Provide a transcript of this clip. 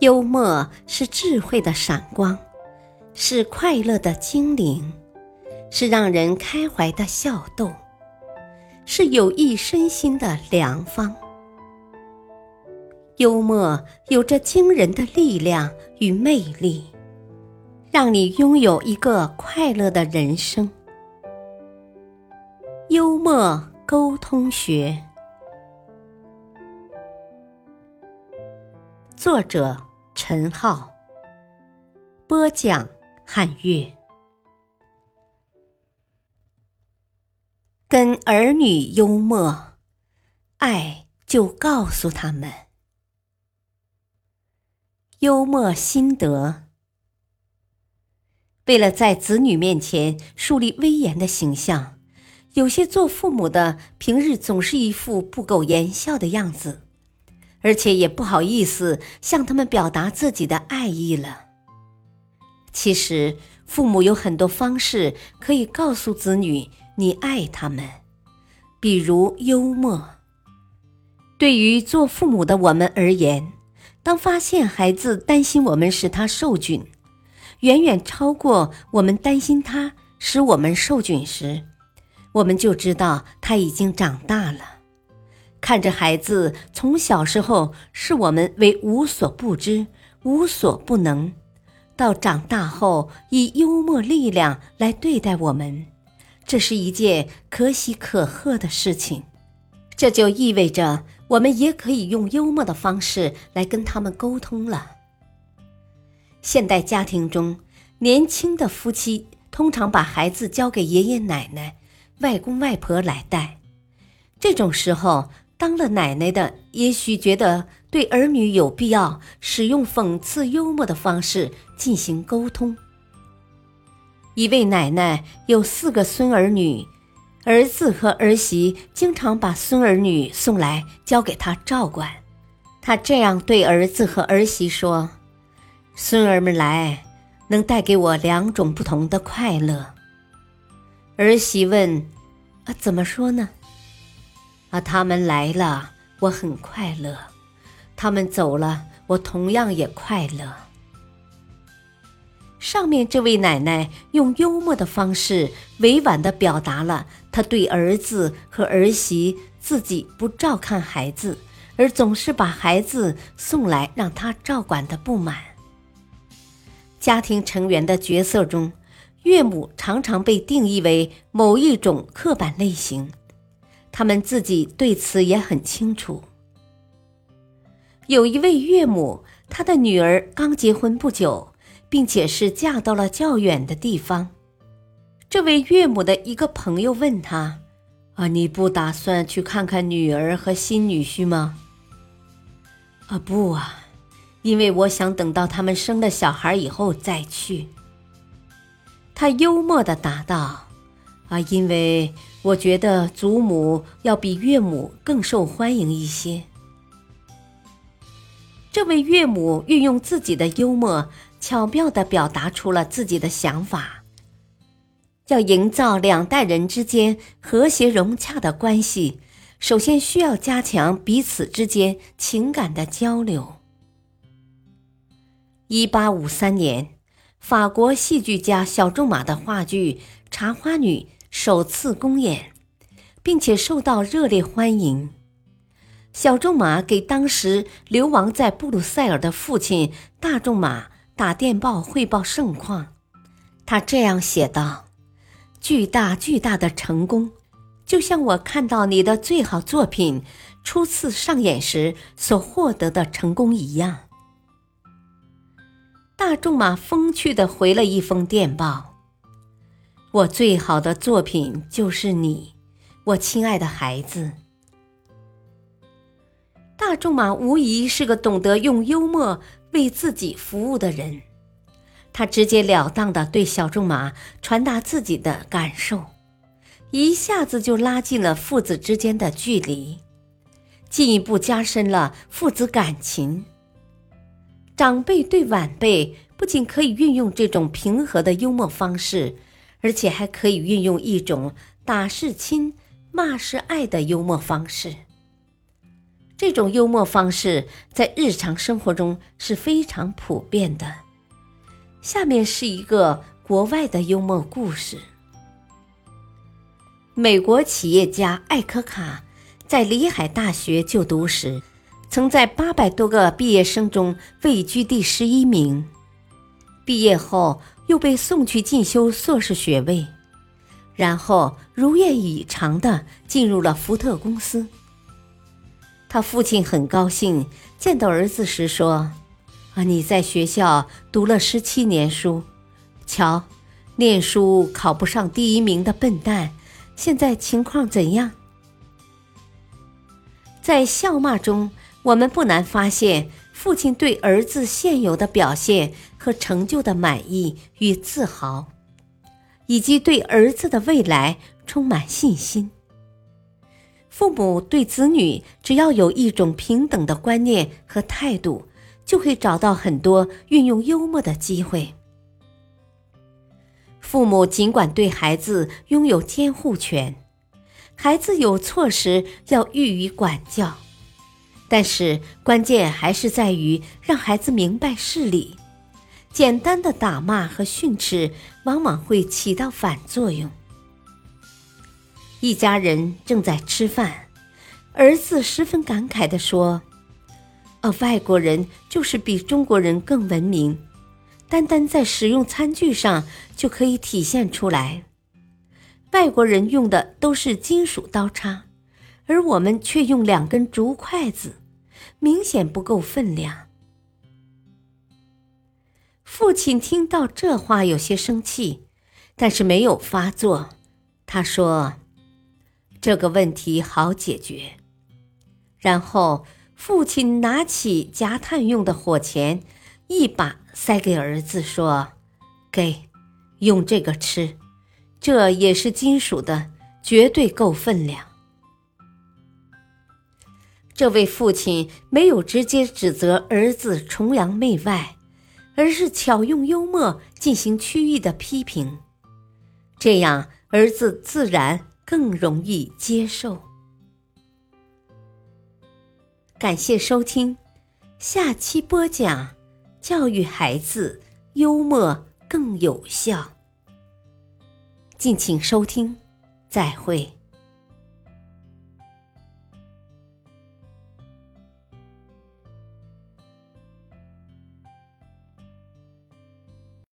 幽默是智慧的闪光，是快乐的精灵，是让人开怀的笑动，是有益身心的良方。幽默有着惊人的力量与魅力，让你拥有一个快乐的人生。幽默沟通学，作者。陈浩播讲，汉乐。跟儿女幽默，爱就告诉他们幽默心得。为了在子女面前树立威严的形象，有些做父母的平日总是一副不苟言笑的样子。而且也不好意思向他们表达自己的爱意了。其实，父母有很多方式可以告诉子女你爱他们，比如幽默。对于做父母的我们而言，当发现孩子担心我们使他受窘，远远超过我们担心他使我们受窘时，我们就知道他已经长大了。看着孩子从小时候视我们为无所不知、无所不能，到长大后以幽默力量来对待我们，这是一件可喜可贺的事情。这就意味着我们也可以用幽默的方式来跟他们沟通了。现代家庭中，年轻的夫妻通常把孩子交给爷爷奶奶、外公外婆来带，这种时候。当了奶奶的，也许觉得对儿女有必要使用讽刺幽默的方式进行沟通。一位奶奶有四个孙儿女，儿子和儿媳经常把孙儿女送来交给她照管。她这样对儿子和儿媳说：“孙儿们来，能带给我两种不同的快乐。”儿媳问：“啊，怎么说呢？”啊，他们来了，我很快乐；他们走了，我同样也快乐。上面这位奶奶用幽默的方式，委婉的表达了她对儿子和儿媳自己不照看孩子，而总是把孩子送来让他照管的不满。家庭成员的角色中，岳母常常被定义为某一种刻板类型。他们自己对此也很清楚。有一位岳母，她的女儿刚结婚不久，并且是嫁到了较远的地方。这位岳母的一个朋友问她：“啊，你不打算去看看女儿和新女婿吗？”“啊，不啊，因为我想等到他们生了小孩以后再去。”他幽默的答道：“啊，因为。”我觉得祖母要比岳母更受欢迎一些。这位岳母运用自己的幽默，巧妙的表达出了自己的想法。要营造两代人之间和谐融洽的关系，首先需要加强彼此之间情感的交流。一八五三年，法国戏剧家小仲马的话剧《茶花女》。首次公演，并且受到热烈欢迎。小仲马给当时流亡在布鲁塞尔的父亲大仲马打电报汇报盛况。他这样写道：“巨大巨大的成功，就像我看到你的最好作品初次上演时所获得的成功一样。”大仲马风趣地回了一封电报。我最好的作品就是你，我亲爱的孩子。大仲马无疑是个懂得用幽默为自己服务的人，他直截了当的对小仲马传达自己的感受，一下子就拉近了父子之间的距离，进一步加深了父子感情。长辈对晚辈不仅可以运用这种平和的幽默方式。而且还可以运用一种“打是亲，骂是爱”的幽默方式。这种幽默方式在日常生活中是非常普遍的。下面是一个国外的幽默故事：美国企业家艾科卡在里海大学就读时，曾在八百多个毕业生中位居第十一名。毕业后又被送去进修硕士学位，然后如愿以偿的进入了福特公司。他父亲很高兴，见到儿子时说：“啊，你在学校读了十七年书，瞧，念书考不上第一名的笨蛋，现在情况怎样？”在笑骂中，我们不难发现父亲对儿子现有的表现和成就的满意与自豪，以及对儿子的未来充满信心。父母对子女只要有一种平等的观念和态度，就会找到很多运用幽默的机会。父母尽管对孩子拥有监护权，孩子有错时要予以管教，但是关键还是在于让孩子明白事理。简单的打骂和训斥往往会起到反作用。一家人正在吃饭，儿子十分感慨地说：“呃，外国人就是比中国人更文明，单单在使用餐具上就可以体现出来。外国人用的都是金属刀叉，而我们却用两根竹筷子，明显不够分量。”父亲听到这话有些生气，但是没有发作。他说。这个问题好解决。然后，父亲拿起夹炭用的火钳，一把塞给儿子，说：“给，用这个吃，这也是金属的，绝对够分量。”这位父亲没有直接指责儿子崇洋媚外，而是巧用幽默进行区域的批评，这样儿子自然。更容易接受。感谢收听，下期播讲教育孩子幽默更有效。敬请收听，再会。